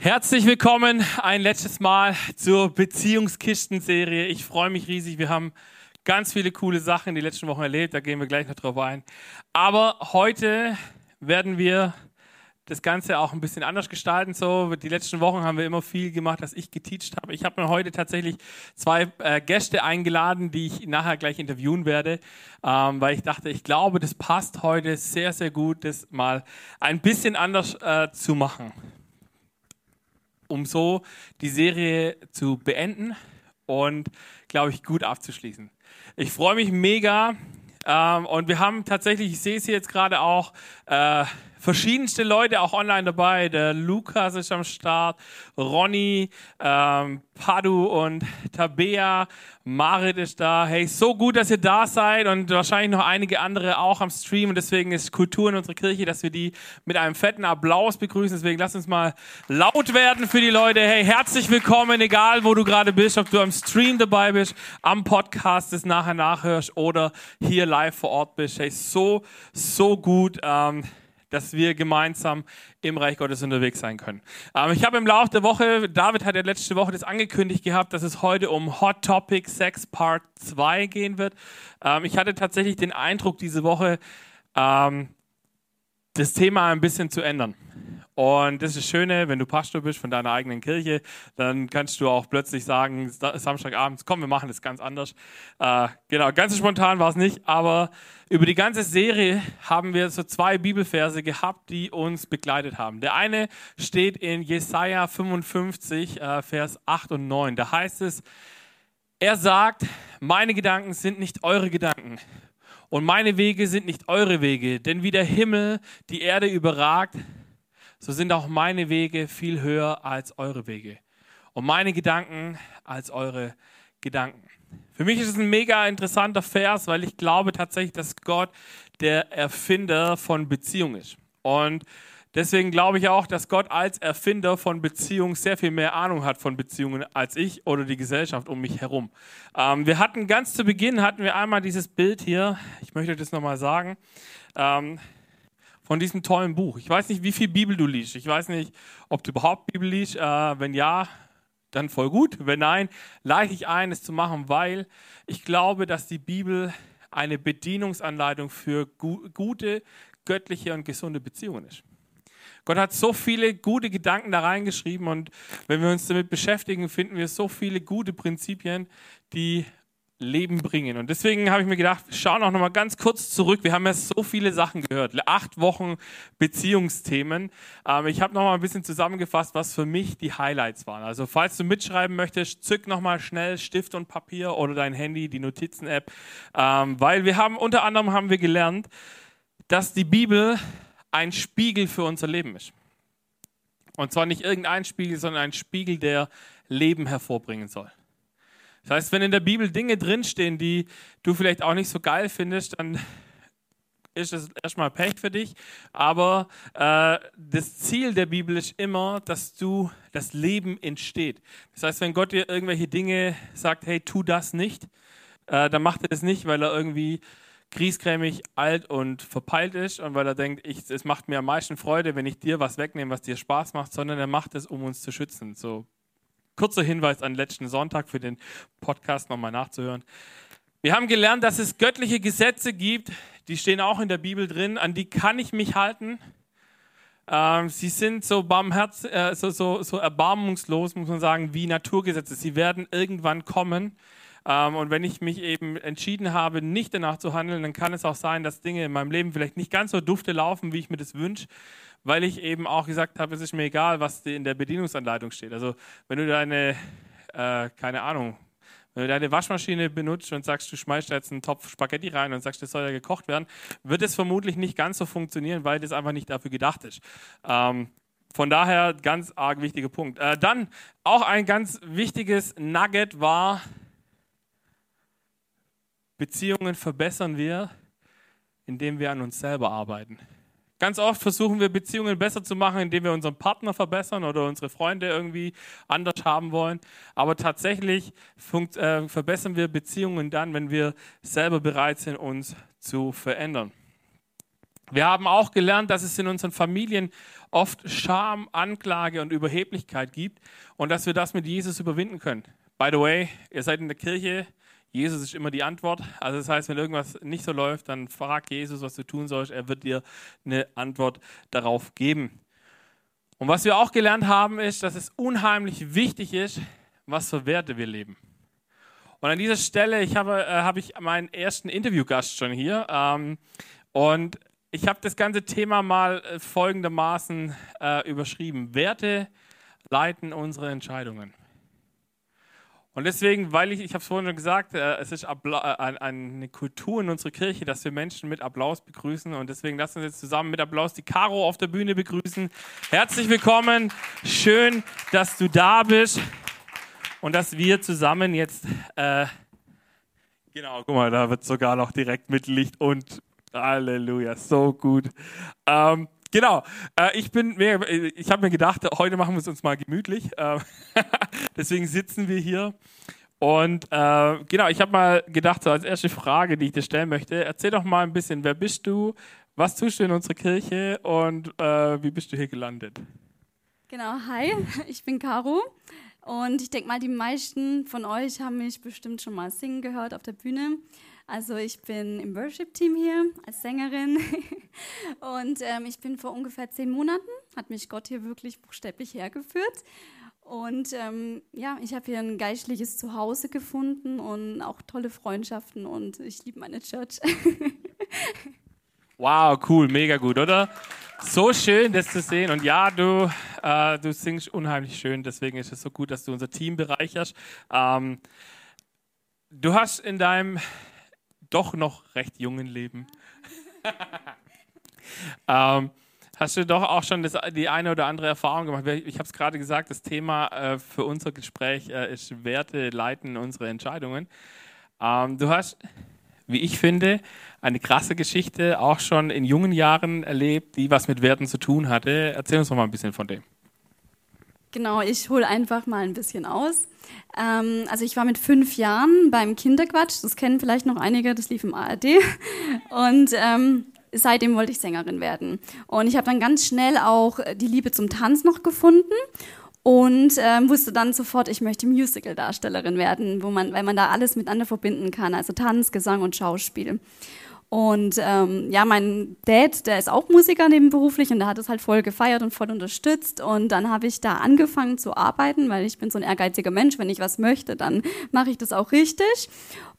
Herzlich willkommen ein letztes Mal zur Beziehungskisten-Serie. Ich freue mich riesig. Wir haben ganz viele coole Sachen den letzten Wochen erlebt. Da gehen wir gleich noch drauf ein. Aber heute werden wir das Ganze auch ein bisschen anders gestalten. So, die letzten Wochen haben wir immer viel gemacht, dass ich geteacht habe. Ich habe mir heute tatsächlich zwei äh, Gäste eingeladen, die ich nachher gleich interviewen werde, ähm, weil ich dachte, ich glaube, das passt heute sehr, sehr gut, das mal ein bisschen anders äh, zu machen um so die Serie zu beenden und, glaube ich, gut abzuschließen. Ich freue mich mega ähm, und wir haben tatsächlich, ich sehe es hier jetzt gerade auch, äh, verschiedenste Leute auch online dabei. Der Lukas ist am Start, Ronny, ähm, Padu und Tabea, Marit ist da. Hey, so gut, dass ihr da seid und wahrscheinlich noch einige andere auch am Stream. Und deswegen ist Kultur in unserer Kirche, dass wir die mit einem fetten Applaus begrüßen. Deswegen lasst uns mal laut werden für die Leute. Hey, herzlich willkommen, egal wo du gerade bist, ob du am Stream dabei bist, am Podcast das nachher nachhörst oder hier live vor Ort bist. Hey, so, so gut. Ähm, dass wir gemeinsam im Reich Gottes unterwegs sein können. Ähm, ich habe im Laufe der Woche, David hat ja letzte Woche das angekündigt gehabt, dass es heute um Hot Topic Sex Part 2 gehen wird. Ähm, ich hatte tatsächlich den Eindruck, diese Woche ähm, das Thema ein bisschen zu ändern. Und das ist das Schöne, wenn du Pastor bist von deiner eigenen Kirche, dann kannst du auch plötzlich sagen, Samstagabends, komm, wir machen das ganz anders. Äh, genau, ganz spontan war es nicht, aber über die ganze Serie haben wir so zwei Bibelverse gehabt, die uns begleitet haben. Der eine steht in Jesaja 55, äh, Vers 8 und 9. Da heißt es, er sagt, meine Gedanken sind nicht eure Gedanken und meine Wege sind nicht eure Wege, denn wie der Himmel die Erde überragt, so sind auch meine Wege viel höher als eure Wege und meine Gedanken als eure Gedanken. Für mich ist es ein mega interessanter Vers, weil ich glaube tatsächlich, dass Gott der Erfinder von Beziehung ist. Und deswegen glaube ich auch, dass Gott als Erfinder von Beziehungen sehr viel mehr Ahnung hat von Beziehungen als ich oder die Gesellschaft um mich herum. Ähm, wir hatten ganz zu Beginn hatten wir einmal dieses Bild hier. Ich möchte das nochmal sagen. Ähm, von diesem tollen Buch. Ich weiß nicht, wie viel Bibel du liest. Ich weiß nicht, ob du überhaupt Bibel liest. Äh, wenn ja, dann voll gut. Wenn nein, leite ich ein, es zu machen, weil ich glaube, dass die Bibel eine Bedienungsanleitung für gu gute, göttliche und gesunde Beziehungen ist. Gott hat so viele gute Gedanken da reingeschrieben und wenn wir uns damit beschäftigen, finden wir so viele gute Prinzipien, die Leben bringen. Und deswegen habe ich mir gedacht, wir schauen auch noch mal ganz kurz zurück. Wir haben ja so viele Sachen gehört. Acht Wochen Beziehungsthemen. Ähm, ich habe noch mal ein bisschen zusammengefasst, was für mich die Highlights waren. Also falls du mitschreiben möchtest, zück noch mal schnell Stift und Papier oder dein Handy, die Notizen-App, ähm, weil wir haben unter anderem haben wir gelernt, dass die Bibel ein Spiegel für unser Leben ist. Und zwar nicht irgendein Spiegel, sondern ein Spiegel, der Leben hervorbringen soll. Das heißt, wenn in der Bibel Dinge drinstehen, die du vielleicht auch nicht so geil findest, dann ist es erstmal Pech für dich. Aber äh, das Ziel der Bibel ist immer, dass du das Leben entsteht. Das heißt, wenn Gott dir irgendwelche Dinge sagt, hey, tu das nicht, äh, dann macht er das nicht, weil er irgendwie griesgrämig, alt und verpeilt ist und weil er denkt, ich, es macht mir am meisten Freude, wenn ich dir was wegnehme, was dir Spaß macht, sondern er macht es, um uns zu schützen. So kurzer Hinweis an letzten Sonntag für den Podcast nochmal nachzuhören. Wir haben gelernt, dass es göttliche Gesetze gibt, die stehen auch in der Bibel drin, an die kann ich mich halten. Ähm, sie sind so, barmherz, äh, so, so, so erbarmungslos, muss man sagen, wie Naturgesetze. Sie werden irgendwann kommen. Ähm, und wenn ich mich eben entschieden habe, nicht danach zu handeln, dann kann es auch sein, dass Dinge in meinem Leben vielleicht nicht ganz so dufte laufen, wie ich mir das wünsche weil ich eben auch gesagt habe, es ist mir egal, was in der Bedienungsanleitung steht. Also wenn du deine, äh, keine Ahnung, wenn du deine Waschmaschine benutzt und sagst, du schmeißt jetzt einen Topf Spaghetti rein und sagst, das soll ja gekocht werden, wird es vermutlich nicht ganz so funktionieren, weil das einfach nicht dafür gedacht ist. Ähm, von daher ganz arg wichtiger Punkt. Äh, dann auch ein ganz wichtiges Nugget war, Beziehungen verbessern wir, indem wir an uns selber arbeiten. Ganz oft versuchen wir Beziehungen besser zu machen, indem wir unseren Partner verbessern oder unsere Freunde irgendwie anders haben wollen. Aber tatsächlich äh, verbessern wir Beziehungen dann, wenn wir selber bereit sind, uns zu verändern. Wir haben auch gelernt, dass es in unseren Familien oft Scham, Anklage und Überheblichkeit gibt und dass wir das mit Jesus überwinden können. By the way, ihr seid in der Kirche, Jesus ist immer die Antwort. Also das heißt, wenn irgendwas nicht so läuft, dann frag Jesus, was du tun sollst. Er wird dir eine Antwort darauf geben. Und was wir auch gelernt haben, ist, dass es unheimlich wichtig ist, was für Werte wir leben. Und an dieser Stelle, ich habe, äh, habe ich meinen ersten Interviewgast schon hier. Ähm, und ich habe das ganze Thema mal äh, folgendermaßen äh, überschrieben. Werte leiten unsere Entscheidungen. Und deswegen, weil ich, ich habe es vorhin schon gesagt, äh, es ist Appla äh, eine Kultur in unserer Kirche, dass wir Menschen mit Applaus begrüßen. Und deswegen lassen wir jetzt zusammen mit Applaus die Caro auf der Bühne begrüßen. Herzlich willkommen. Schön, dass du da bist und dass wir zusammen jetzt, äh, genau, guck mal, da wird sogar noch direkt mit Licht und Halleluja, so gut. Ähm, Genau, äh, ich bin mir, ich habe mir gedacht, heute machen wir es uns mal gemütlich. Äh, deswegen sitzen wir hier. Und äh, genau, ich habe mal gedacht, so als erste Frage, die ich dir stellen möchte, erzähl doch mal ein bisschen, wer bist du, was tust du in unserer Kirche und äh, wie bist du hier gelandet? Genau, hi, ich bin Caro und ich denke mal, die meisten von euch haben mich bestimmt schon mal singen gehört auf der Bühne. Also ich bin im Worship-Team hier als Sängerin und ähm, ich bin vor ungefähr zehn Monaten, hat mich Gott hier wirklich buchstäblich hergeführt. Und ähm, ja, ich habe hier ein geistliches Zuhause gefunden und auch tolle Freundschaften und ich liebe meine Church. wow, cool, mega gut, oder? So schön, das zu sehen. Und ja, du, äh, du singst unheimlich schön, deswegen ist es so gut, dass du unser Team bereicherst. Ähm, du hast in deinem doch noch recht jungen Leben. ähm, hast du doch auch schon das, die eine oder andere Erfahrung gemacht? Ich habe es gerade gesagt, das Thema äh, für unser Gespräch äh, ist Werte leiten unsere Entscheidungen. Ähm, du hast, wie ich finde, eine krasse Geschichte auch schon in jungen Jahren erlebt, die was mit Werten zu tun hatte. Erzähl uns doch mal ein bisschen von dem. Genau, ich hole einfach mal ein bisschen aus. Ähm, also ich war mit fünf Jahren beim Kinderquatsch, das kennen vielleicht noch einige, das lief im ARD. Und ähm, seitdem wollte ich Sängerin werden. Und ich habe dann ganz schnell auch die Liebe zum Tanz noch gefunden und ähm, wusste dann sofort, ich möchte Musical-Darstellerin werden, wo man, weil man da alles miteinander verbinden kann, also Tanz, Gesang und Schauspiel. Und ähm, ja, mein Dad, der ist auch Musiker nebenberuflich und der hat es halt voll gefeiert und voll unterstützt. Und dann habe ich da angefangen zu arbeiten, weil ich bin so ein ehrgeiziger Mensch. Wenn ich was möchte, dann mache ich das auch richtig.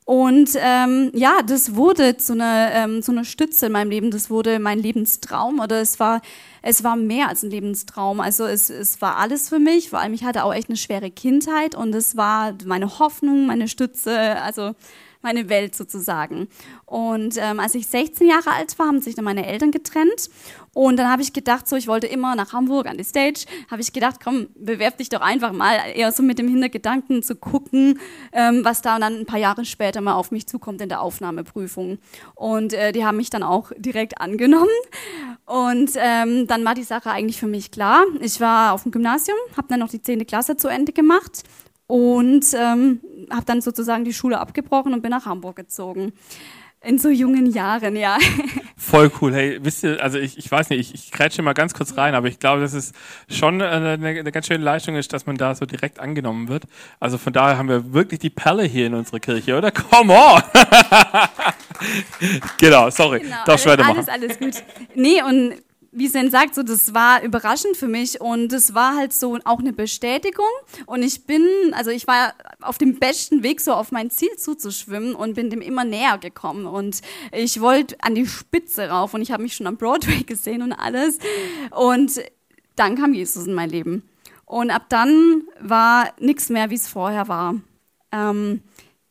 Und ähm, ja, das wurde zu einer, ähm, zu einer Stütze in meinem Leben. Das wurde mein Lebenstraum oder es war, es war mehr als ein Lebenstraum. Also es, es war alles für mich. Vor allem ich hatte auch echt eine schwere Kindheit und es war meine Hoffnung, meine Stütze. Also meine Welt sozusagen. Und ähm, als ich 16 Jahre alt war, haben sich dann meine Eltern getrennt. Und dann habe ich gedacht, so, ich wollte immer nach Hamburg an die Stage, habe ich gedacht, komm, bewerb dich doch einfach mal, eher so mit dem Hintergedanken zu gucken, ähm, was da dann ein paar Jahre später mal auf mich zukommt in der Aufnahmeprüfung. Und äh, die haben mich dann auch direkt angenommen. Und ähm, dann war die Sache eigentlich für mich klar. Ich war auf dem Gymnasium, habe dann noch die 10. Klasse zu Ende gemacht und ähm, habe dann sozusagen die Schule abgebrochen und bin nach Hamburg gezogen. In so jungen Jahren, ja. Voll cool. Hey, wisst ihr, also ich, ich weiß nicht, ich, ich grätsche mal ganz kurz rein, aber ich glaube, dass es schon eine, eine ganz schöne Leistung ist, dass man da so direkt angenommen wird. Also von daher haben wir wirklich die Perle hier in unserer Kirche, oder? Come on! genau, sorry. Genau, Darfst alles, weitermachen. Alles, alles gut. Nee, und wie Sen sagt, so, das war überraschend für mich und es war halt so auch eine Bestätigung. Und ich bin, also ich war auf dem besten Weg, so auf mein Ziel zuzuschwimmen und bin dem immer näher gekommen. Und ich wollte an die Spitze rauf und ich habe mich schon am Broadway gesehen und alles. Und dann kam Jesus in mein Leben. Und ab dann war nichts mehr, wie es vorher war. Ähm,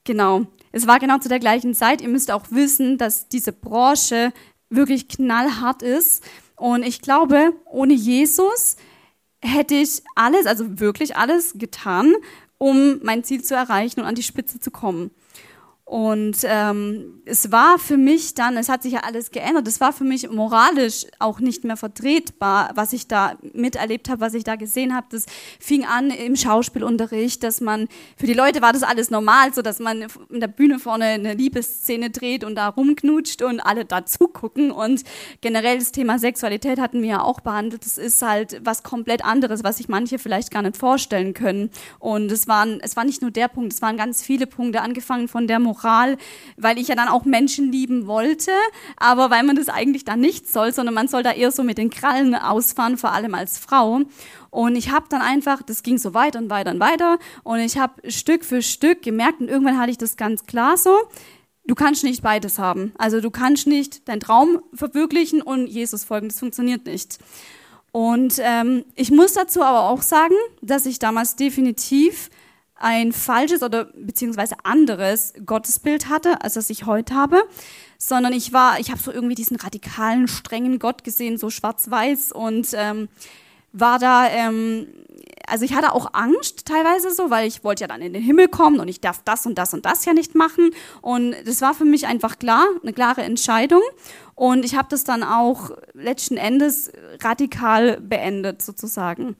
genau. Es war genau zu der gleichen Zeit. Ihr müsst auch wissen, dass diese Branche wirklich knallhart ist. Und ich glaube, ohne Jesus hätte ich alles, also wirklich alles getan, um mein Ziel zu erreichen und an die Spitze zu kommen. Und ähm, es war für mich dann, es hat sich ja alles geändert, es war für mich moralisch auch nicht mehr vertretbar, was ich da miterlebt habe, was ich da gesehen habe. Das fing an im Schauspielunterricht, dass man, für die Leute war das alles normal, so dass man in der Bühne vorne eine Liebesszene dreht und da rumknutscht und alle da zugucken. Und generell das Thema Sexualität hatten wir ja auch behandelt. Das ist halt was komplett anderes, was sich manche vielleicht gar nicht vorstellen können. Und es waren, es war nicht nur der Punkt, es waren ganz viele Punkte, angefangen von der Moral Moral, weil ich ja dann auch Menschen lieben wollte, aber weil man das eigentlich dann nicht soll, sondern man soll da eher so mit den Krallen ausfahren, vor allem als Frau. Und ich habe dann einfach, das ging so weiter und weiter und weiter und ich habe Stück für Stück gemerkt und irgendwann hatte ich das ganz klar so, du kannst nicht beides haben. Also du kannst nicht deinen Traum verwirklichen und Jesus folgen, das funktioniert nicht. Und ähm, ich muss dazu aber auch sagen, dass ich damals definitiv ein falsches oder beziehungsweise anderes Gottesbild hatte, als das ich heute habe, sondern ich war, ich habe so irgendwie diesen radikalen, strengen Gott gesehen, so schwarz-weiß und ähm, war da, ähm, also ich hatte auch Angst teilweise so, weil ich wollte ja dann in den Himmel kommen und ich darf das und das und das ja nicht machen und das war für mich einfach klar, eine klare Entscheidung und ich habe das dann auch letzten Endes radikal beendet sozusagen.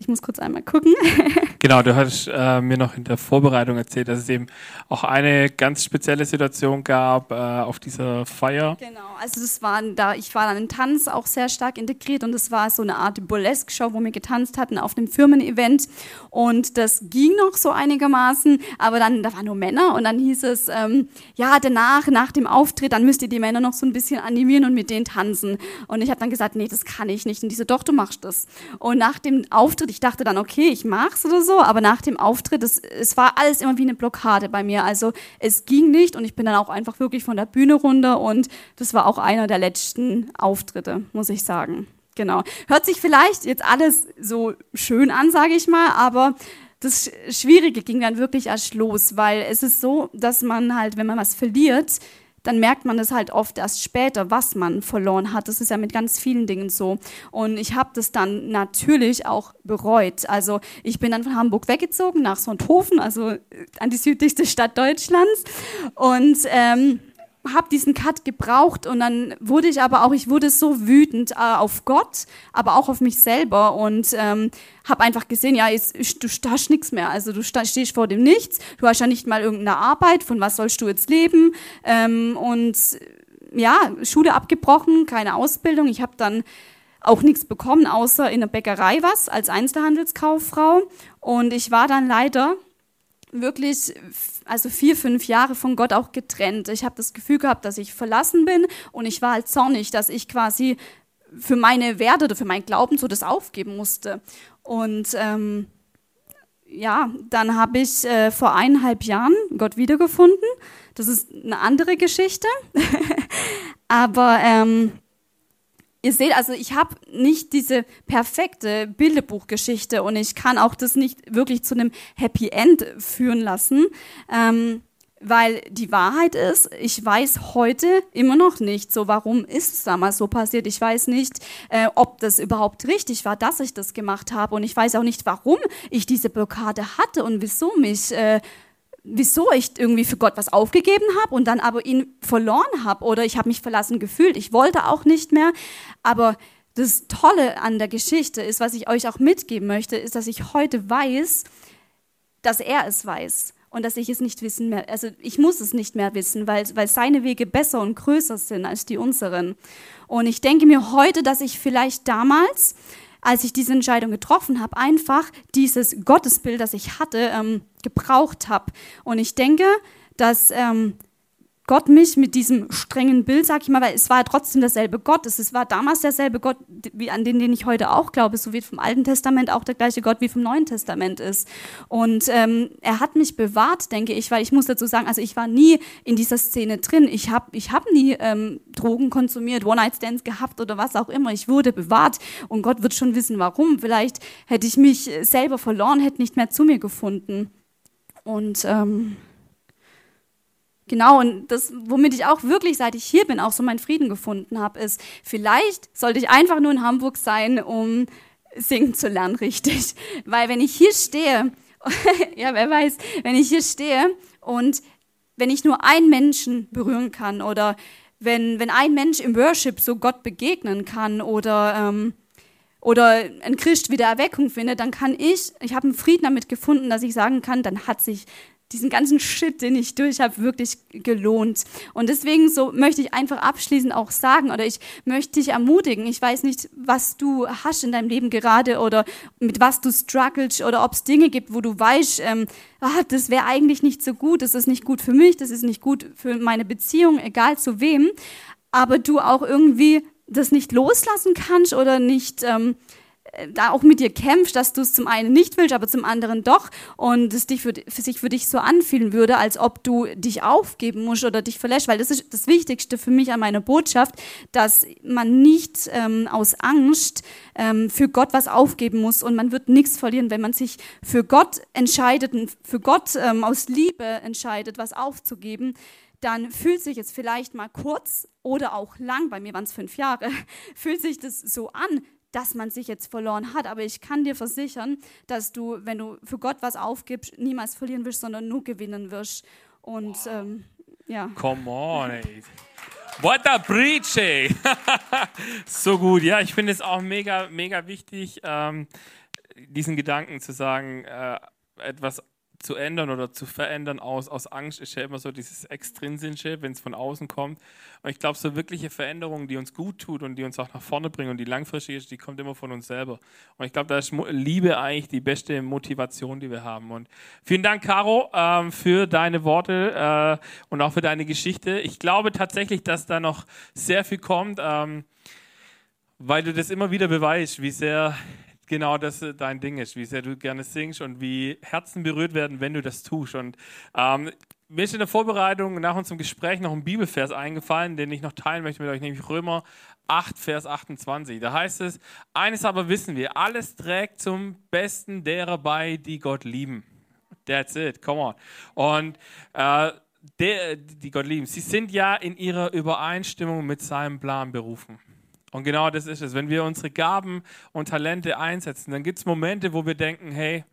Ich muss kurz einmal gucken. genau, du hast äh, mir noch in der Vorbereitung erzählt, dass es eben auch eine ganz spezielle Situation gab äh, auf dieser Feier. Genau, also das war da, ich war dann in Tanz auch sehr stark integriert und es war so eine Art Burlesque-Show, wo wir getanzt hatten auf einem Firmen-Event und das ging noch so einigermaßen, aber dann, da waren nur Männer und dann hieß es, ähm, ja, danach, nach dem Auftritt, dann müsst ihr die Männer noch so ein bisschen animieren und mit denen tanzen. Und ich habe dann gesagt, nee, das kann ich nicht. Und diese, doch, du machst das. Und nach dem Auftritt ich dachte dann, okay, ich mach's oder so, aber nach dem Auftritt, es, es war alles immer wie eine Blockade bei mir. Also es ging nicht und ich bin dann auch einfach wirklich von der Bühne runter und das war auch einer der letzten Auftritte, muss ich sagen. Genau. Hört sich vielleicht jetzt alles so schön an, sage ich mal, aber das Schwierige ging dann wirklich erst los, weil es ist so, dass man halt, wenn man was verliert, dann merkt man es halt oft erst später, was man verloren hat. Das ist ja mit ganz vielen Dingen so. Und ich habe das dann natürlich auch bereut. Also ich bin dann von Hamburg weggezogen nach Sonthofen, also an die südlichste Stadt Deutschlands. Und ähm, habe diesen Cut gebraucht und dann wurde ich aber auch, ich wurde so wütend äh, auf Gott, aber auch auf mich selber und ähm, habe einfach gesehen, ja, jetzt, du hast nichts mehr, also du stehst vor dem Nichts, du hast ja nicht mal irgendeine Arbeit, von was sollst du jetzt leben? Ähm, und ja, Schule abgebrochen, keine Ausbildung, ich habe dann auch nichts bekommen, außer in der Bäckerei was als Einzelhandelskauffrau. Und ich war dann leider wirklich also vier, fünf Jahre von Gott auch getrennt. Ich habe das Gefühl gehabt, dass ich verlassen bin und ich war halt zornig, dass ich quasi für meine Werte oder für meinen Glauben so das aufgeben musste. Und ähm, ja, dann habe ich äh, vor eineinhalb Jahren Gott wiedergefunden. Das ist eine andere Geschichte. Aber ähm, Ihr seht also, ich habe nicht diese perfekte Bilderbuchgeschichte und ich kann auch das nicht wirklich zu einem Happy End führen lassen, ähm, weil die Wahrheit ist, ich weiß heute immer noch nicht, so warum ist es damals so passiert. Ich weiß nicht, äh, ob das überhaupt richtig war, dass ich das gemacht habe und ich weiß auch nicht, warum ich diese Blockade hatte und wieso mich äh, wieso ich irgendwie für Gott was aufgegeben habe und dann aber ihn verloren habe oder ich habe mich verlassen gefühlt. Ich wollte auch nicht mehr. Aber das Tolle an der Geschichte ist, was ich euch auch mitgeben möchte, ist, dass ich heute weiß, dass er es weiß und dass ich es nicht wissen mehr, also ich muss es nicht mehr wissen, weil, weil seine Wege besser und größer sind als die unseren. Und ich denke mir heute, dass ich vielleicht damals als ich diese Entscheidung getroffen habe, einfach dieses Gottesbild, das ich hatte, ähm, gebraucht habe. Und ich denke, dass ähm, Gott mich mit diesem strengen Bild, sag ich mal, weil es war ja trotzdem derselbe Gott. Es war damals derselbe Gott, wie an den, den ich heute auch glaube, so wie vom Alten Testament auch der gleiche Gott wie vom Neuen Testament ist. Und ähm, er hat mich bewahrt, denke ich, weil ich muss dazu sagen, also ich war nie in dieser Szene drin. Ich habe ich hab nie ähm, Drogen konsumiert, One-Night-Stands gehabt oder was auch immer. Ich wurde bewahrt und Gott wird schon wissen, warum. Vielleicht hätte ich mich selber verloren, hätte nicht mehr zu mir gefunden. Und ähm, Genau, und das, womit ich auch wirklich, seit ich hier bin, auch so meinen Frieden gefunden habe, ist, vielleicht sollte ich einfach nur in Hamburg sein, um singen zu lernen, richtig. Weil wenn ich hier stehe, ja, wer weiß, wenn ich hier stehe und wenn ich nur einen Menschen berühren kann oder wenn, wenn ein Mensch im Worship so Gott begegnen kann oder, ähm, oder ein Christ wieder Erweckung findet, dann kann ich, ich habe einen Frieden damit gefunden, dass ich sagen kann, dann hat sich diesen ganzen Shit, den ich durch habe, wirklich gelohnt. Und deswegen so möchte ich einfach abschließend auch sagen oder ich möchte dich ermutigen. Ich weiß nicht, was du hast in deinem Leben gerade oder mit was du struggles oder ob es Dinge gibt, wo du weißt, ähm, ah, das wäre eigentlich nicht so gut, das ist nicht gut für mich, das ist nicht gut für meine Beziehung, egal zu wem. Aber du auch irgendwie das nicht loslassen kannst oder nicht ähm, da auch mit dir kämpfst, dass du es zum einen nicht willst, aber zum anderen doch und es dich für, für sich für dich so anfühlen würde, als ob du dich aufgeben musst oder dich verlässt, weil das ist das Wichtigste für mich an meiner Botschaft, dass man nicht ähm, aus Angst ähm, für Gott was aufgeben muss und man wird nichts verlieren, wenn man sich für Gott entscheidet und für Gott ähm, aus Liebe entscheidet, was aufzugeben dann fühlt sich es vielleicht mal kurz oder auch lang, bei mir waren es fünf Jahre, fühlt sich das so an, dass man sich jetzt verloren hat. Aber ich kann dir versichern, dass du, wenn du für Gott was aufgibst, niemals verlieren wirst, sondern nur gewinnen wirst. Und wow. ähm, ja. Come on, ey. What a preach, ey. so gut. Ja, ich finde es auch mega, mega wichtig, ähm, diesen Gedanken zu sagen, äh, etwas zu ändern oder zu verändern aus, aus Angst ist ja immer so dieses Extrinsische, wenn es von außen kommt. Und ich glaube, so wirkliche Veränderungen, die uns gut tut und die uns auch nach vorne bringen und die langfristig ist, die kommt immer von uns selber. Und ich glaube, da ist Liebe eigentlich die beste Motivation, die wir haben. Und vielen Dank, Caro, ähm, für deine Worte äh, und auch für deine Geschichte. Ich glaube tatsächlich, dass da noch sehr viel kommt. Ähm, weil du das immer wieder beweist, wie sehr genau das äh, dein Ding ist, wie sehr du gerne singst und wie Herzen berührt werden, wenn du das tust. Und ähm, mir ist in der Vorbereitung nach unserem Gespräch noch ein Bibelvers eingefallen, den ich noch teilen möchte mit euch, nämlich Römer 8, Vers 28. Da heißt es, eines aber wissen wir, alles trägt zum Besten derer bei, die Gott lieben. That's it, come on. Und äh, der, die Gott lieben, sie sind ja in ihrer Übereinstimmung mit seinem Plan berufen. Und genau das ist es. Wenn wir unsere Gaben und Talente einsetzen, dann gibt es Momente, wo wir denken, hey,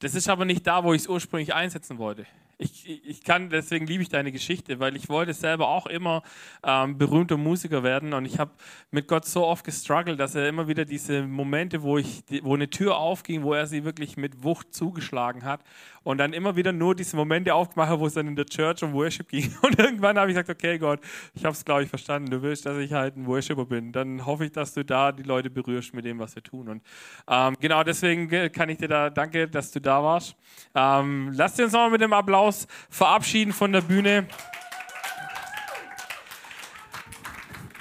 das ist aber nicht da, wo ich es ursprünglich einsetzen wollte ich, ich kann, deswegen liebe ich deine Geschichte, weil ich wollte selber auch immer ähm, berühmter Musiker werden und ich habe mit Gott so oft gestruggelt, dass er immer wieder diese Momente, wo ich, wo eine Tür aufging, wo er sie wirklich mit Wucht zugeschlagen hat und dann immer wieder nur diese Momente aufgemacht wo es dann in der Church um Worship ging. Und irgendwann habe ich gesagt, okay Gott, ich habe es glaube ich verstanden, du willst, dass ich halt ein Worshipper bin, dann hoffe ich, dass du da die Leute berührst mit dem, was wir tun. Und ähm, genau deswegen kann ich dir da, danke, dass du da warst. Ähm, lass uns nochmal mit dem Applaus Applaus verabschieden von der Bühne.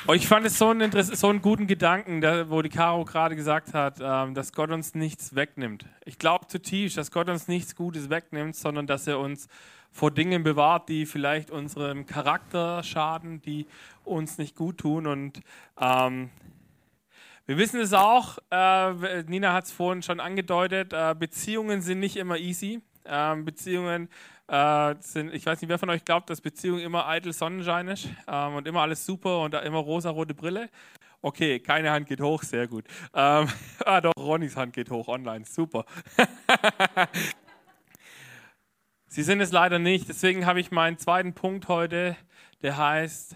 Oh, ich fand es so einen, so einen guten Gedanken, wo die Caro gerade gesagt hat, ähm, dass Gott uns nichts wegnimmt. Ich glaube zutiefst, dass Gott uns nichts Gutes wegnimmt, sondern dass er uns vor Dingen bewahrt, die vielleicht unserem Charakter schaden, die uns nicht gut tun. Und ähm, wir wissen es auch, äh, Nina hat es vorhin schon angedeutet, äh, Beziehungen sind nicht immer easy. Ähm, Beziehungen äh, sind, ich weiß nicht, wer von euch glaubt, dass Beziehung immer eitel Sonnenschein ist ähm, und immer alles super und immer rosa-rote Brille. Okay, keine Hand geht hoch, sehr gut. Ähm, ah, doch, Ronnys Hand geht hoch online, super. Sie sind es leider nicht, deswegen habe ich meinen zweiten Punkt heute, der heißt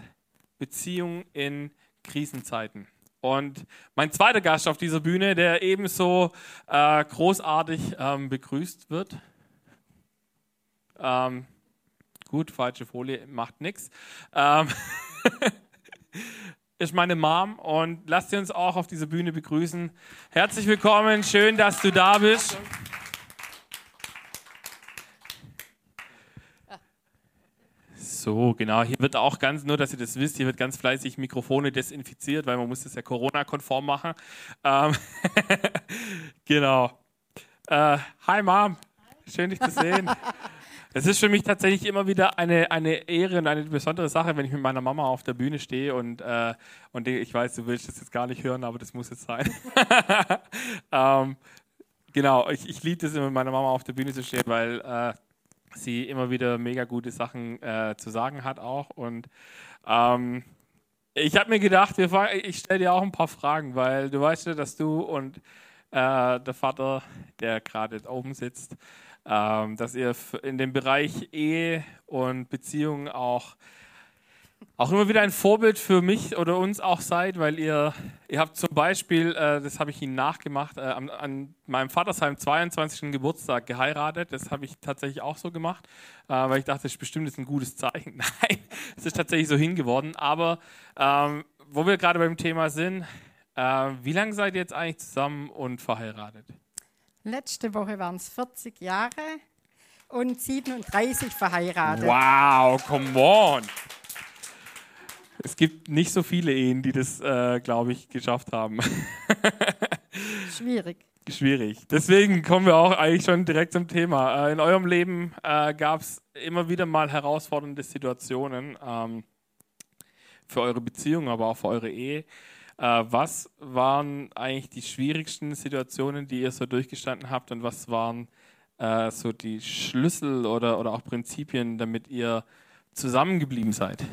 Beziehung in Krisenzeiten. Und mein zweiter Gast auf dieser Bühne, der ebenso äh, großartig ähm, begrüßt wird, ähm, gut, falsche Folie, macht nichts. Ähm, ist meine Mom und lasst sie uns auch auf dieser Bühne begrüßen. Herzlich willkommen, schön, dass du da bist. So, genau. Hier wird auch ganz, nur dass ihr das wisst, hier wird ganz fleißig Mikrofone desinfiziert, weil man muss das ja Corona-konform machen. Ähm genau. Äh, hi Mom, schön dich zu sehen. Es ist für mich tatsächlich immer wieder eine, eine Ehre und eine besondere Sache, wenn ich mit meiner Mama auf der Bühne stehe und, äh, und ich weiß, du willst das jetzt gar nicht hören, aber das muss jetzt sein. ähm, genau, ich, ich liebe es immer, mit meiner Mama auf der Bühne zu stehen, weil äh, sie immer wieder mega gute Sachen äh, zu sagen hat auch. Und ähm, ich habe mir gedacht, wir fangen, ich stelle dir auch ein paar Fragen, weil du weißt ja, dass du und äh, der Vater, der gerade oben sitzt, ähm, dass ihr in dem Bereich Ehe und Beziehungen auch auch immer wieder ein Vorbild für mich oder uns auch seid, weil ihr, ihr habt zum Beispiel, äh, das habe ich Ihnen nachgemacht, äh, an, an, meinem Vatersheim 22. Geburtstag geheiratet. Das habe ich tatsächlich auch so gemacht, äh, weil ich dachte, das ist bestimmt ein gutes Zeichen. Nein, es ist tatsächlich so hingeworden. Aber ähm, wo wir gerade beim Thema sind, äh, wie lange seid ihr jetzt eigentlich zusammen und verheiratet? Letzte Woche waren es 40 Jahre und 37 verheiratet. Wow, come on! Es gibt nicht so viele Ehen, die das, äh, glaube ich, geschafft haben. Schwierig. Schwierig. Deswegen kommen wir auch eigentlich schon direkt zum Thema. Äh, in eurem Leben äh, gab es immer wieder mal herausfordernde Situationen ähm, für eure Beziehung, aber auch für eure Ehe. Äh, was waren eigentlich die schwierigsten Situationen, die ihr so durchgestanden habt und was waren äh, so die Schlüssel oder, oder auch Prinzipien, damit ihr zusammengeblieben seid?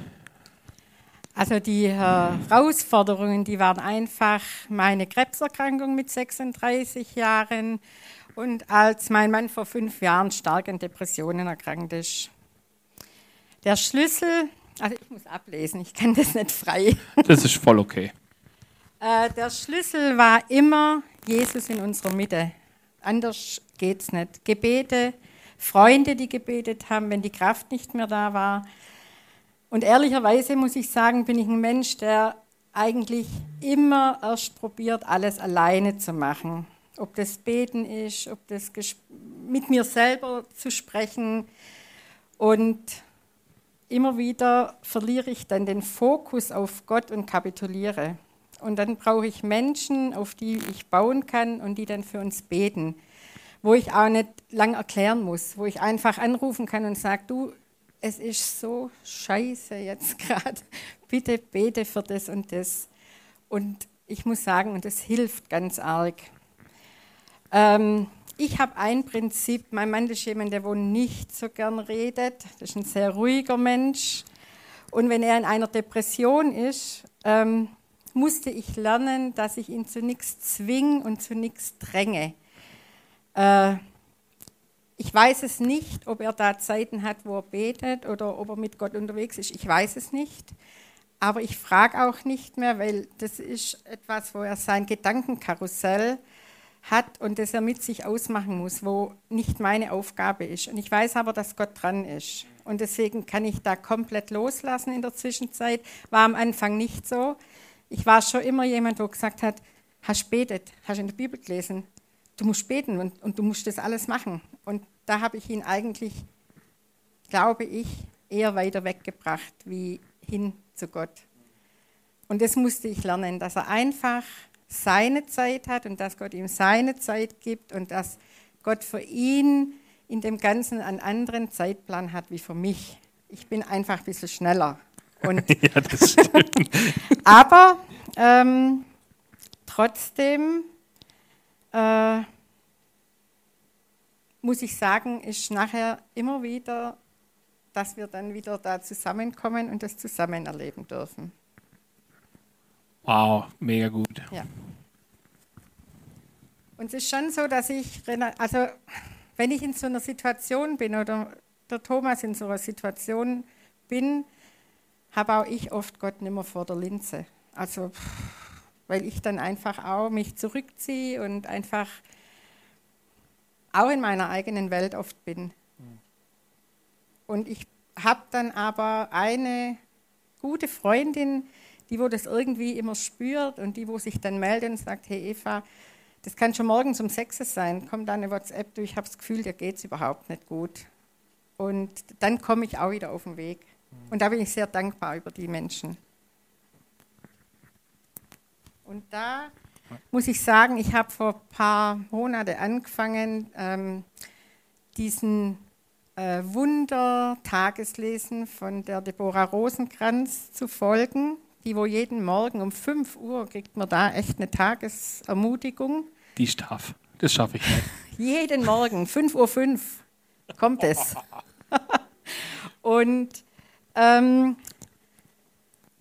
Also die Herausforderungen, die waren einfach meine Krebserkrankung mit 36 Jahren und als mein Mann vor fünf Jahren stark an Depressionen erkrankt ist. Der Schlüssel, also ich muss ablesen, ich kann das nicht frei. Das ist voll okay. Äh, der Schlüssel war immer Jesus in unserer Mitte. Anders geht es nicht. Gebete, Freunde, die gebetet haben, wenn die Kraft nicht mehr da war, und ehrlicherweise muss ich sagen, bin ich ein Mensch, der eigentlich immer erst probiert, alles alleine zu machen. Ob das Beten ist, ob das mit mir selber zu sprechen. Und immer wieder verliere ich dann den Fokus auf Gott und kapituliere. Und dann brauche ich Menschen, auf die ich bauen kann und die dann für uns beten. Wo ich auch nicht lang erklären muss, wo ich einfach anrufen kann und sage, du, es ist so scheiße jetzt gerade. Bitte bete für das und das. Und ich muss sagen, und das hilft ganz arg. Ähm, ich habe ein Prinzip, mein Mann ist jemand, der wohl nicht so gern redet. Das ist ein sehr ruhiger Mensch. Und wenn er in einer Depression ist, ähm, musste ich lernen, dass ich ihn zu nichts zwinge und zu nichts dränge. Äh, ich weiß es nicht, ob er da Zeiten hat, wo er betet oder ob er mit Gott unterwegs ist. Ich weiß es nicht. Aber ich frage auch nicht mehr, weil das ist etwas, wo er sein Gedankenkarussell hat und das er mit sich ausmachen muss, wo nicht meine Aufgabe ist. Und ich weiß aber, dass Gott dran ist. Und deswegen kann ich da komplett loslassen in der Zwischenzeit. War am Anfang nicht so. Ich war schon immer jemand, wo gesagt hat, hast betet, hast in der Bibel gelesen, du musst beten und, und du musst das alles machen. Und da habe ich ihn eigentlich, glaube ich, eher weiter weggebracht wie hin zu Gott. Und das musste ich lernen, dass er einfach seine Zeit hat und dass Gott ihm seine Zeit gibt und dass Gott für ihn in dem Ganzen einen anderen Zeitplan hat wie für mich. Ich bin einfach ein bisschen schneller. Und ja, das stimmt. aber ähm, trotzdem äh, muss ich sagen, ist nachher immer wieder, dass wir dann wieder da zusammenkommen und das zusammen erleben dürfen. Wow, mega gut. Ja. Und es ist schon so, dass ich, also wenn ich in so einer Situation bin oder der Thomas in so einer Situation bin, habe auch ich oft Gott nicht mehr vor der Linse. Also, weil ich dann einfach auch mich zurückziehe und einfach auch in meiner eigenen Welt oft bin. Und ich habe dann aber eine gute Freundin, die wo das irgendwie immer spürt und die wo sich dann meldet und sagt, hey Eva, das kann schon morgens um sechs sein, kommt da eine WhatsApp, du, ich habe das Gefühl, dir geht es überhaupt nicht gut. Und dann komme ich auch wieder auf den Weg. Und da bin ich sehr dankbar über die Menschen. Und da muss ich sagen, ich habe vor ein paar Monaten angefangen, ähm, diesen äh, Wunder-Tageslesen von der Deborah Rosenkranz zu folgen. Die, wo jeden Morgen um 5 Uhr kriegt man da echt eine Tagesermutigung. Die Staff, das schaffe ich nicht. jeden Morgen, 5 Uhr 5 kommt es. Und ähm,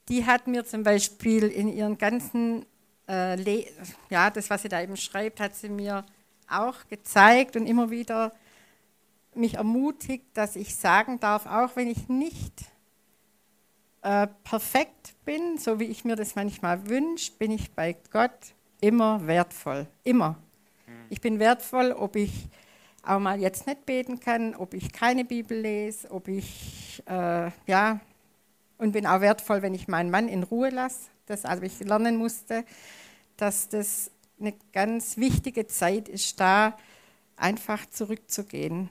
die hat mir zum Beispiel in ihren ganzen äh, ja, das, was sie da eben schreibt, hat sie mir auch gezeigt und immer wieder mich ermutigt, dass ich sagen darf, auch wenn ich nicht äh, perfekt bin, so wie ich mir das manchmal wünsche, bin ich bei Gott immer wertvoll. Immer. Mhm. Ich bin wertvoll, ob ich auch mal jetzt nicht beten kann, ob ich keine Bibel lese, ob ich, äh, ja, und bin auch wertvoll, wenn ich meinen Mann in Ruhe lasse. Das, also ich lernen musste, dass das eine ganz wichtige Zeit ist, da einfach zurückzugehen.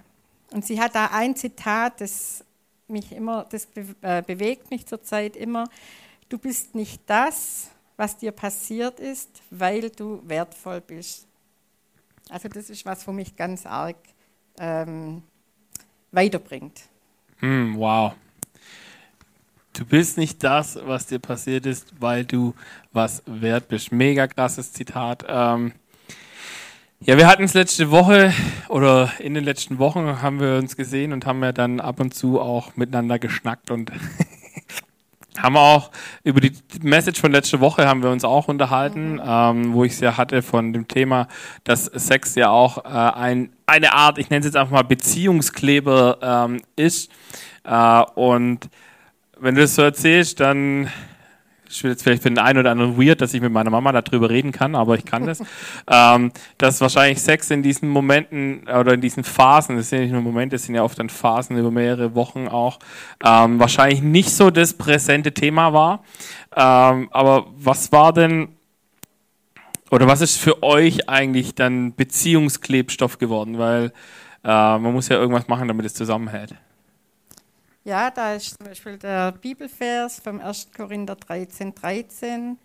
Und sie hat da ein Zitat, das mich immer, das be äh, bewegt mich zurzeit immer. Du bist nicht das, was dir passiert ist, weil du wertvoll bist. Also das ist was, was mich ganz arg ähm, weiterbringt. Mm, wow. Du bist nicht das, was dir passiert ist, weil du was wert bist. Mega krasses Zitat. Ähm, ja, wir hatten es letzte Woche oder in den letzten Wochen haben wir uns gesehen und haben ja dann ab und zu auch miteinander geschnackt und haben auch über die Message von letzter Woche haben wir uns auch unterhalten, mhm. ähm, wo ich es ja hatte von dem Thema, dass Sex ja auch äh, ein, eine Art, ich nenne es jetzt einfach mal Beziehungskleber ähm, ist. Äh, und wenn du das so erzählst, dann ich will jetzt vielleicht für den einen oder anderen weird, dass ich mit meiner Mama darüber reden kann, aber ich kann das, ähm, dass wahrscheinlich Sex in diesen Momenten oder in diesen Phasen, das sind ja nicht nur Momente, das sind ja oft dann Phasen über mehrere Wochen auch, ähm, wahrscheinlich nicht so das präsente Thema war. Ähm, aber was war denn oder was ist für euch eigentlich dann Beziehungsklebstoff geworden? Weil äh, man muss ja irgendwas machen, damit es zusammenhält. Ja, da ist zum Beispiel der Bibelvers vom 1. Korinther 13, 13,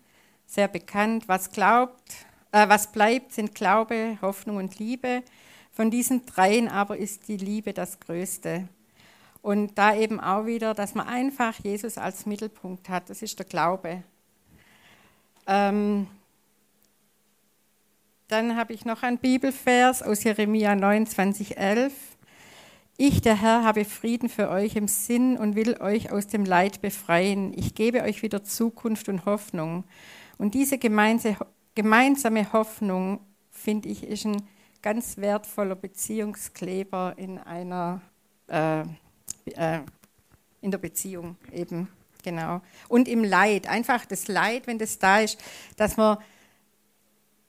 sehr bekannt. Was glaubt, äh, was bleibt, sind Glaube, Hoffnung und Liebe. Von diesen dreien aber ist die Liebe das Größte. Und da eben auch wieder, dass man einfach Jesus als Mittelpunkt hat, das ist der Glaube. Ähm, dann habe ich noch einen Bibelvers aus Jeremia 29, 11. Ich, der Herr, habe Frieden für euch im Sinn und will euch aus dem Leid befreien. Ich gebe euch wieder Zukunft und Hoffnung. Und diese gemeinsame Hoffnung, finde ich, ist ein ganz wertvoller Beziehungskleber in einer äh, äh, in der Beziehung eben genau und im Leid einfach das Leid, wenn das da ist, dass man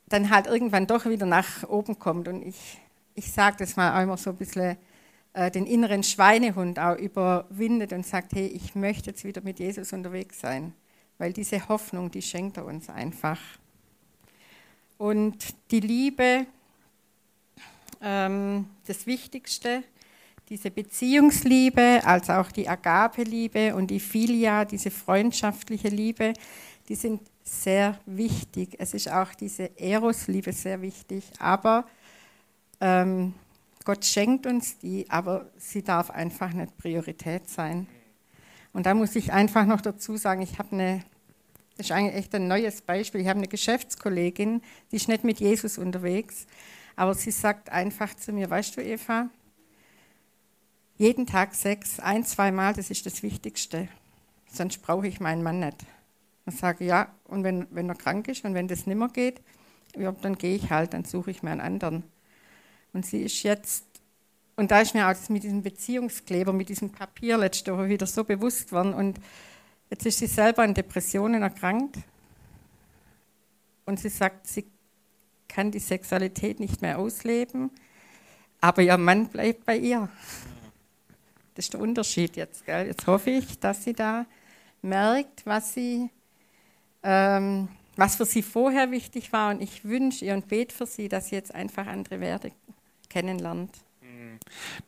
dann halt irgendwann doch wieder nach oben kommt und ich ich sage das mal auch immer so ein bisschen äh, den inneren Schweinehund auch überwindet und sagt, hey, ich möchte jetzt wieder mit Jesus unterwegs sein, weil diese Hoffnung, die schenkt er uns einfach. Und die Liebe, ähm, das Wichtigste, diese Beziehungsliebe, als auch die Agape-Liebe und die Filia, diese freundschaftliche Liebe, die sind sehr wichtig. Es ist auch diese Eros-Liebe sehr wichtig, aber ähm, Gott schenkt uns die, aber sie darf einfach nicht Priorität sein. Und da muss ich einfach noch dazu sagen, ich habe eine, das ist eigentlich echt ein neues Beispiel, ich habe eine Geschäftskollegin, die ist nicht mit Jesus unterwegs, aber sie sagt einfach zu mir, weißt du Eva, jeden Tag Sex, ein, zweimal, das ist das Wichtigste, sonst brauche ich meinen Mann nicht. Und sage, ja, und wenn, wenn er krank ist und wenn das nimmer geht, ja, dann gehe ich halt, dann suche ich mir einen anderen. Und sie ist jetzt, und da ist mir auch das mit diesem Beziehungskleber, mit diesem Papier letzte Woche wieder so bewusst worden. Und jetzt ist sie selber an Depressionen erkrankt. Und sie sagt, sie kann die Sexualität nicht mehr ausleben, aber ihr Mann bleibt bei ihr. Das ist der Unterschied jetzt. Gell? Jetzt hoffe ich, dass sie da merkt, was sie ähm, was für sie vorher wichtig war. Und ich wünsche ihr und bete für sie, dass sie jetzt einfach andere Werte kennenlernt.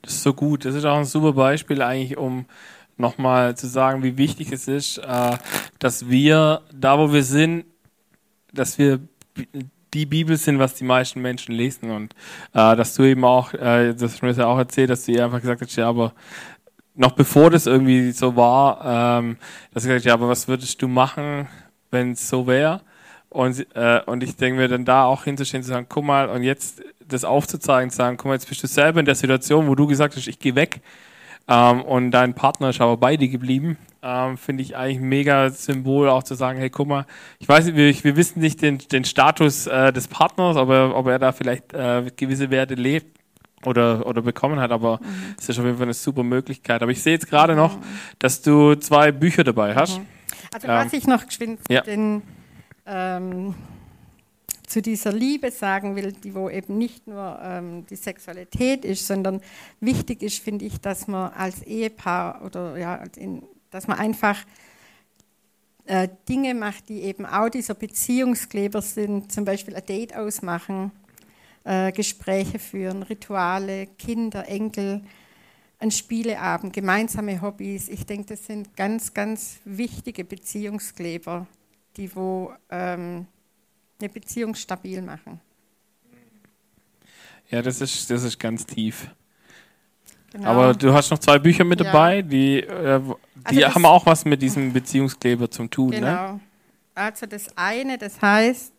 Das ist so gut. Das ist auch ein super Beispiel eigentlich, um nochmal zu sagen, wie wichtig es ist, äh, dass wir da, wo wir sind, dass wir die Bibel sind, was die meisten Menschen lesen und äh, dass du eben auch, äh, das hast du mir ja auch erzählt, dass du einfach gesagt hast, ja, aber noch bevor das irgendwie so war, ähm, dass du gesagt ja, aber was würdest du machen, wenn es so wäre? Und, äh, und ich denke mir dann da auch hinzustehen, zu sagen, guck mal, und jetzt das aufzuzeigen, zu sagen, guck mal, jetzt bist du selber in der Situation, wo du gesagt hast, ich gehe weg ähm, und dein Partner ist aber bei dir geblieben Ähm, Finde ich eigentlich ein mega Symbol, auch zu sagen, hey, guck mal, ich weiß, wir, wir wissen nicht den, den Status äh, des Partners, ob er, ob er da vielleicht äh, gewisse Werte lebt oder, oder bekommen hat, aber mhm. es ist auf jeden Fall eine super Möglichkeit. Aber ich sehe jetzt gerade noch, dass du zwei Bücher dabei hast. Mhm. Also was ähm, ich noch geschwind ja. den, ähm, zu dieser Liebe sagen will, die wo eben nicht nur ähm, die Sexualität ist, sondern wichtig ist, finde ich, dass man als Ehepaar oder ja, in, dass man einfach äh, Dinge macht, die eben auch dieser Beziehungskleber sind, zum Beispiel ein Date ausmachen, äh, Gespräche führen, Rituale, Kinder, Enkel, ein Spieleabend, gemeinsame Hobbys. Ich denke, das sind ganz, ganz wichtige Beziehungskleber, die wo ähm, eine Beziehung stabil machen. Ja, das ist, das ist ganz tief. Genau. Aber du hast noch zwei Bücher mit ja. dabei, die, äh, die also haben auch was mit diesem Beziehungskleber zu tun. Ne? Genau. Ne? Also das eine, das heißt,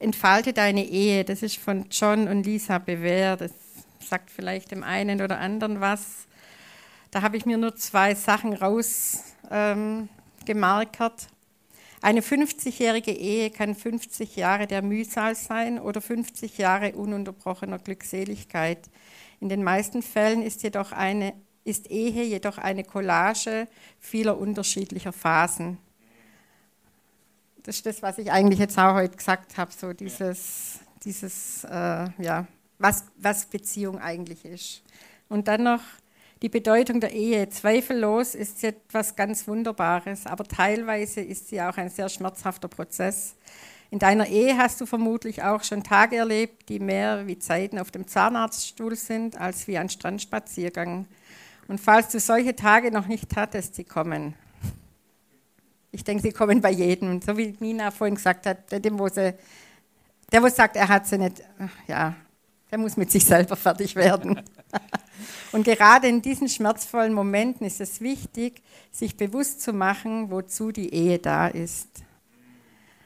entfalte deine Ehe. Das ist von John und Lisa Bewehr. Das sagt vielleicht dem einen oder anderen was. Da habe ich mir nur zwei Sachen rausgemarkert. Ähm, eine 50-jährige Ehe kann 50 Jahre der Mühsal sein oder 50 Jahre ununterbrochener Glückseligkeit. In den meisten Fällen ist, jedoch eine, ist Ehe jedoch eine Collage vieler unterschiedlicher Phasen. Das ist das, was ich eigentlich jetzt auch heute gesagt habe, so dieses, dieses äh, ja, was, was Beziehung eigentlich ist. Und dann noch die Bedeutung der Ehe. Zweifellos ist sie etwas ganz Wunderbares, aber teilweise ist sie auch ein sehr schmerzhafter Prozess. In deiner Ehe hast du vermutlich auch schon Tage erlebt, die mehr wie Zeiten auf dem Zahnarztstuhl sind, als wie ein Strandspaziergang. Und falls du solche Tage noch nicht hattest, sie kommen. Ich denke, sie kommen bei jedem. So wie Nina vorhin gesagt hat, dem, wo sie, der, wo sagt, er hat sie nicht, ja, der muss mit sich selber fertig werden. Und gerade in diesen schmerzvollen Momenten ist es wichtig, sich bewusst zu machen, wozu die Ehe da ist.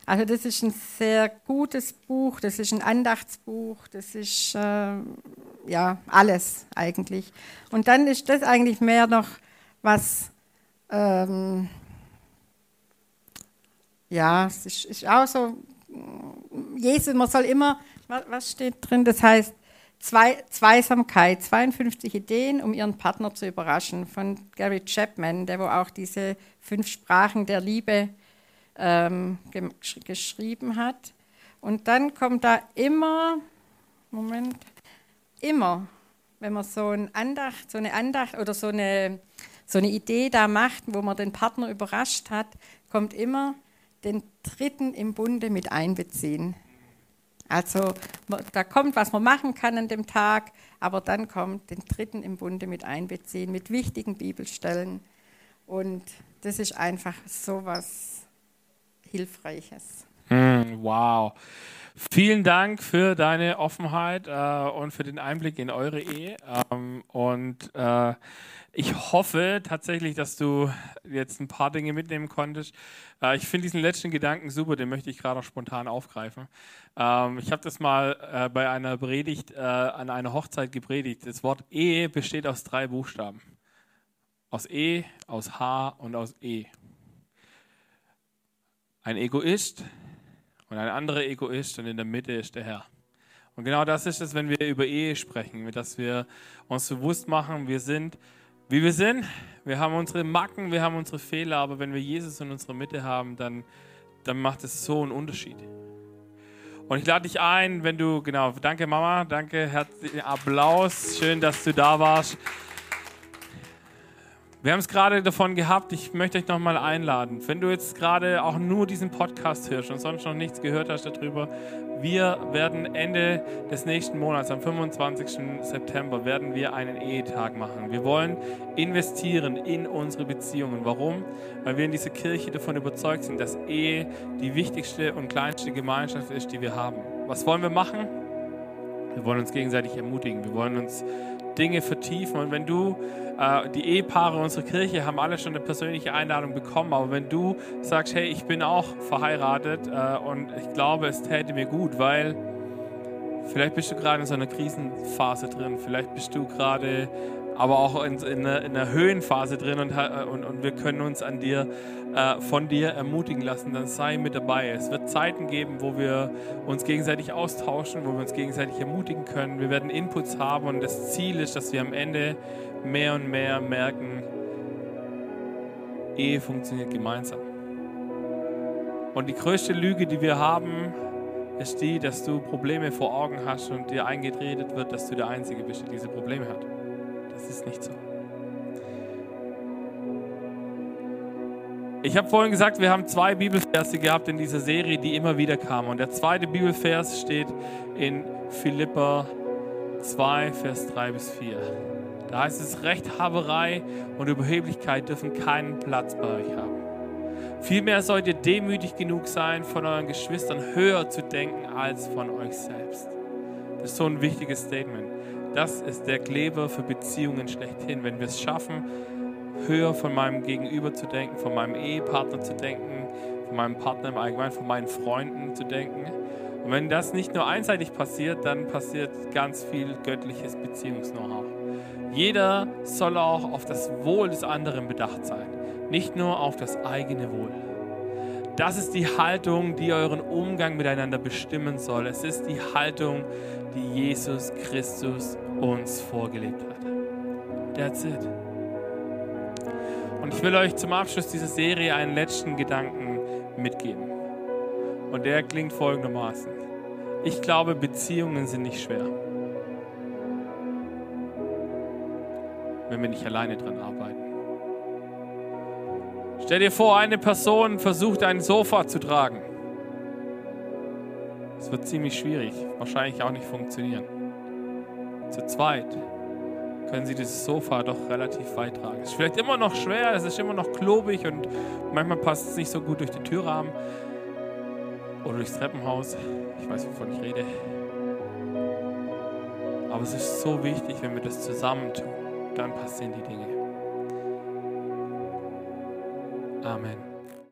Also das ist ein sehr gutes Buch, das ist ein Andachtsbuch, das ist äh, ja alles eigentlich. Und dann ist das eigentlich mehr noch was, ähm, ja, es ist, ist auch so, Jesus, man soll immer, was steht drin? Das heißt, Zwei, Zweisamkeit, 52 Ideen, um ihren Partner zu überraschen, von Gary Chapman, der wo auch diese fünf Sprachen der Liebe ähm, geschrieben hat. Und dann kommt da immer, Moment, immer, wenn man so, ein Andacht, so eine Andacht oder so eine, so eine Idee da macht, wo man den Partner überrascht hat, kommt immer den Dritten im Bunde mit einbeziehen. Also da kommt, was man machen kann an dem Tag, aber dann kommt den Dritten im Bunde mit einbeziehen, mit wichtigen Bibelstellen. Und das ist einfach so was Hilfreiches. Mm, wow. Vielen Dank für deine Offenheit äh, und für den Einblick in eure Ehe. Ähm, und äh, ich hoffe tatsächlich, dass du jetzt ein paar Dinge mitnehmen konntest. Äh, ich finde diesen letzten Gedanken super, den möchte ich gerade auch spontan aufgreifen. Ähm, ich habe das mal äh, bei einer Predigt äh, an einer Hochzeit gepredigt. Das Wort Ehe besteht aus drei Buchstaben. Aus E, aus H und aus E. Ein Egoist und ein anderer Egoist und in der Mitte ist der Herr. Und genau das ist es, wenn wir über Ehe sprechen, dass wir uns bewusst machen, wir sind wie wir sind. Wir haben unsere Macken, wir haben unsere Fehler, aber wenn wir Jesus in unserer Mitte haben, dann, dann macht es so einen Unterschied. Und ich lade dich ein, wenn du, genau, danke Mama, danke, herzlichen Applaus, schön, dass du da warst. Wir haben es gerade davon gehabt, ich möchte euch nochmal einladen. Wenn du jetzt gerade auch nur diesen Podcast hörst und sonst noch nichts gehört hast darüber, wir werden Ende des nächsten Monats, am 25. September, werden wir einen Ehetag machen. Wir wollen investieren in unsere Beziehungen. Warum? Weil wir in dieser Kirche davon überzeugt sind, dass Ehe die wichtigste und kleinste Gemeinschaft ist, die wir haben. Was wollen wir machen? Wir wollen uns gegenseitig ermutigen. Wir wollen uns Dinge vertiefen. Und wenn du, die Ehepaare unserer Kirche haben alle schon eine persönliche Einladung bekommen, aber wenn du sagst, hey, ich bin auch verheiratet äh, und ich glaube, es täte mir gut, weil vielleicht bist du gerade in so einer Krisenphase drin, vielleicht bist du gerade aber auch in, in, einer, in einer Höhenphase drin und, und, und wir können uns an dir, äh, von dir ermutigen lassen, dann sei mit dabei. Es wird Zeiten geben, wo wir uns gegenseitig austauschen, wo wir uns gegenseitig ermutigen können. Wir werden Inputs haben und das Ziel ist, dass wir am Ende mehr und mehr merken, Ehe funktioniert gemeinsam. Und die größte Lüge, die wir haben, ist die, dass du Probleme vor Augen hast und dir eingeredet wird, dass du der Einzige bist, der diese Probleme hat. Das ist nicht so. Ich habe vorhin gesagt, wir haben zwei Bibelverse gehabt in dieser Serie, die immer wieder kamen. Und der zweite Bibelvers steht in Philippa 2, Vers 3 bis 4. Da heißt es, Rechthaberei und Überheblichkeit dürfen keinen Platz bei euch haben. Vielmehr sollt ihr demütig genug sein, von euren Geschwistern höher zu denken als von euch selbst. Das ist so ein wichtiges Statement. Das ist der Kleber für Beziehungen schlechthin. Wenn wir es schaffen, höher von meinem Gegenüber zu denken, von meinem Ehepartner zu denken, von meinem Partner im Allgemeinen, von meinen Freunden zu denken. Und wenn das nicht nur einseitig passiert, dann passiert ganz viel göttliches Beziehungs-Know-how. Jeder soll auch auf das Wohl des anderen bedacht sein nicht nur auf das eigene Wohl. Das ist die Haltung, die euren Umgang miteinander bestimmen soll. Es ist die Haltung, die Jesus Christus uns vorgelebt hat. That's it. Und ich will euch zum Abschluss dieser Serie einen letzten Gedanken mitgeben. Und der klingt folgendermaßen. Ich glaube, Beziehungen sind nicht schwer, wenn wir nicht alleine dran arbeiten. Stell dir vor, eine Person versucht ein Sofa zu tragen. Es wird ziemlich schwierig, wahrscheinlich auch nicht funktionieren. Zu zweit können sie dieses Sofa doch relativ weit tragen. Es ist vielleicht immer noch schwer, es ist immer noch klobig und manchmal passt es nicht so gut durch die Türrahmen oder durchs Treppenhaus. Ich weiß, wovon ich rede. Aber es ist so wichtig, wenn wir das zusammen tun, dann passieren die Dinge. Amen.